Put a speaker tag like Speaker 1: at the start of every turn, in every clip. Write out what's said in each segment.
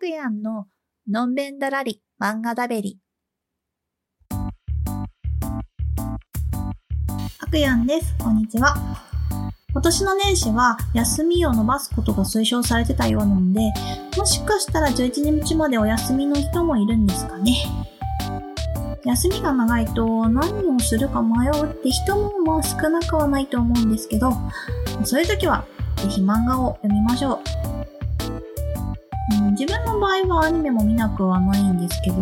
Speaker 1: くやんののんべんだらり漫画だべり。あくやんです。こんにちは。今年の年始は休みを延ばすことが推奨されてたようなので、もしかしたら11日までお休みの人もいるんですかね。休みが長いと何をするか迷うって人もまあ少なくはないと思うんですけど、そういう時はぜひ漫画を読みましょう。自分の場合はアニメも見なくはないんですけど、あ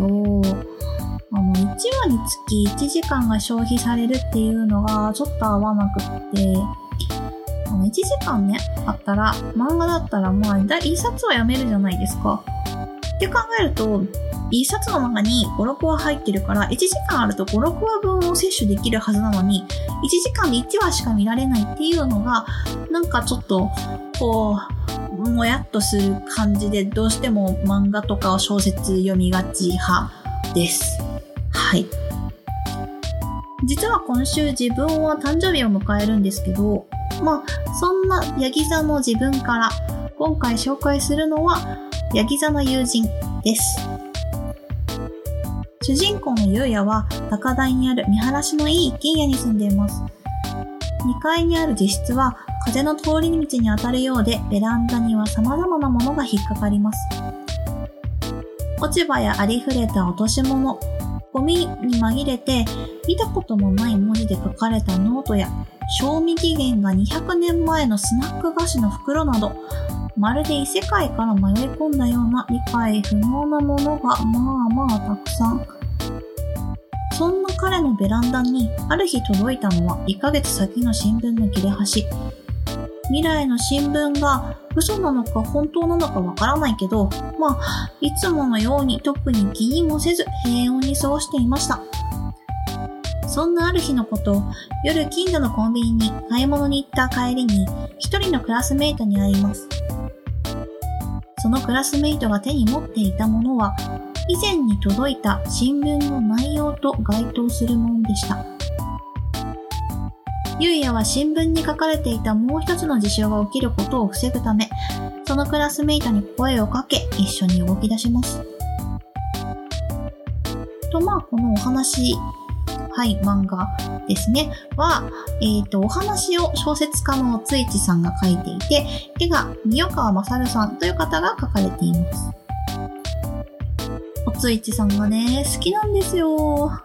Speaker 1: の、1話につき1時間が消費されるっていうのがちょっと合わなくって、あの1時間ね、あったら、漫画だったらまあ、1冊は読めるじゃないですか。って考えると、1冊の中に5、6話入ってるから、1時間あると5、6話分を摂取できるはずなのに、1時間で1話しか見られないっていうのが、なんかちょっと、こう、もやっとする感じで、どうしても漫画とか小説読みがち派です。はい。実は今週自分は誕生日を迎えるんですけど、まあ、そんなヤギ座の自分から、今回紹介するのは、ヤギ座の友人です。主人公のゆうやは、高台にある見晴らしのいい一軒家に住んでいます。2階にある自室は、風の通り道に当たるようで、ベランダには様々なものが引っかかります。落ち葉やありふれた落とし物、ゴミに紛れて、見たこともない文字で書かれたノートや、賞味期限が200年前のスナック菓子の袋など、まるで異世界から迷い込んだような理解不能なものがまあまあたくさん。彼のベランダにある日届いたのは1ヶ月先の新聞の切れ端。未来の新聞が嘘なのか本当なのかわからないけど、まあ、いつものように特に気にもせず平穏に過ごしていました。そんなある日のこと、夜近所のコンビニに買い物に行った帰りに一人のクラスメイトに会います。そのクラスメイトが手に持っていたものは、以前に届いた新聞の内容と該当するものでした。ゆうやは新聞に書かれていたもう一つの事象が起きることを防ぐため、そのクラスメイトに声をかけ、一緒に動き出します。と、まあ、このお話、はい、漫画ですね、は、えっ、と、お話を小説家のついちさんが書いていて、絵が三川勝さんという方が書かれています。ついちさんがね、好きなんですよ。あ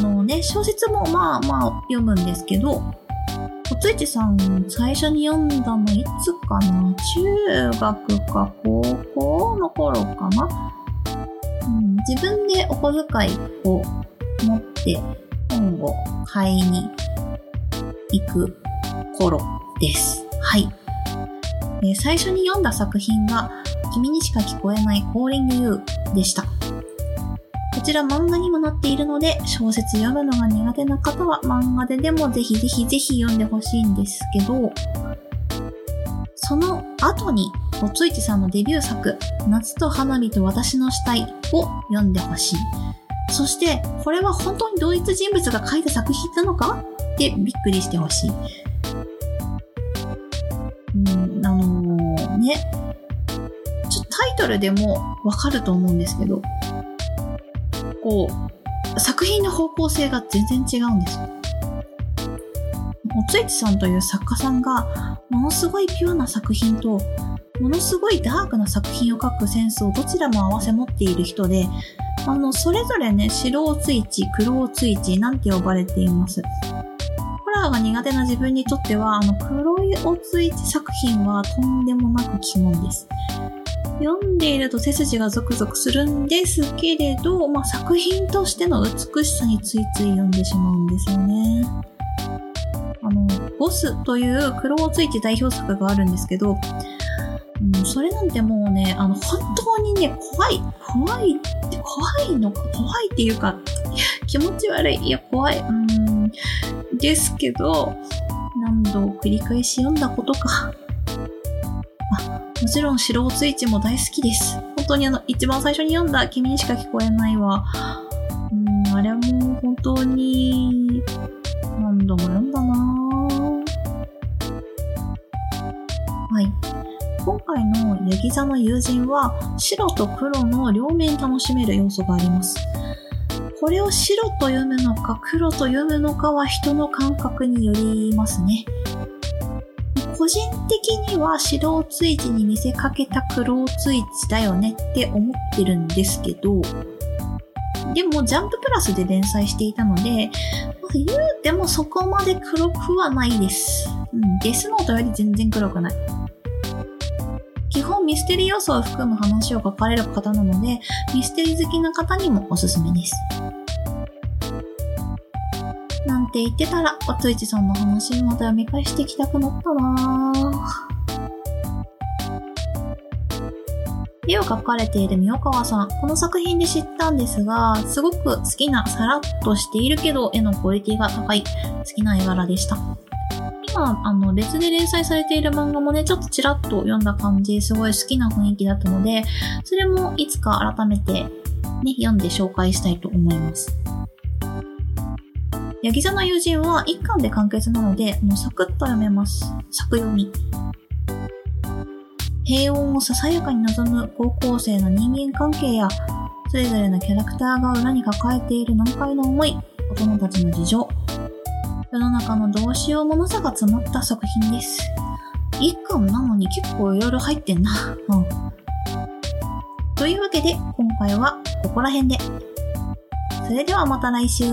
Speaker 1: のね、小説もまあまあ読むんですけど、おついちさん最初に読んだのいつかな？中学か高校の頃かな、うん、自分でお小遣いを持って本を買いに行く頃です。はい。最初に読んだ作品が君にしか聞こえない Calling You でした。こちら漫画にもなっているので、小説読むのが苦手な方は漫画ででもぜひぜひぜひ読んでほしいんですけど、その後に、おついちさんのデビュー作、夏と花火と私の死体を読んでほしい。そして、これは本当に同一人物が書いた作品なのかってびっくりしてほしい。うん、あのーね、タイトルでもわかると思うんですけど、こう、作品の方向性が全然違うんですよ。おついちさんという作家さんが、ものすごいピュアな作品と、ものすごいダークな作品を書くセンスをどちらも合わせ持っている人で、あの、それぞれね、白おついち、黒おついちなんて呼ばれています。ホラーが苦手な自分にとっては、あの、黒いおついち作品はとんでもなく鬼門です。読んでいると背筋がゾクゾクするんですけれど、まあ、作品としての美しさについつい読んでしまうんですよね。あの、ボスという黒をついて代表作があるんですけど、うん、それなんてもうね、あの、本当にね、怖い、怖いって、怖いのか、怖いっていうか、気持ち悪い、いや、怖い、うん、ですけど、何度繰り返し読んだことか。もちろん白おついちも大好きです。本当にあの、一番最初に読んだ君にしか聞こえないは、うん、あれはもう本当に、何度も読んだなはい。今回のヤギ座の友人は白と黒の両面楽しめる要素があります。これを白と読むのか黒と読むのかは人の感覚によりますね。個人的には白ツイチに見せかけた黒ツイチだよねって思ってるんですけど、でもジャンププラスで連載していたので、言うてもそこまで黒くはないです。うん、デスノートより全然黒くない。基本ミステリー要素を含む話を書かれる方なので、ミステリー好きな方にもおすすめです。なんて言ってたら、おついちさんの話また読み返していきたくなったなぁ。絵を描かれている三川さん。この作品で知ったんですが、すごく好きなさらっとしているけど絵のクオリティが高い好きな絵柄でした。今、あの、別で連載されている漫画もね、ちょっとちらっと読んだ感じ、すごい好きな雰囲気だったので、それもいつか改めてね、読んで紹介したいと思います。ヤギ座の友人は一巻で完結なので、もうサクッと読めます。作読み。平穏をささやかに望む高校生の人間関係や、それぞれのキャラクターが裏に抱えている難解の思い、大人たちの事情、世の中のどうしようもなさが詰まった作品です。一巻なのに結構いろいろ入ってんな。うん。というわけで、今回はここら辺で。それではまた来週。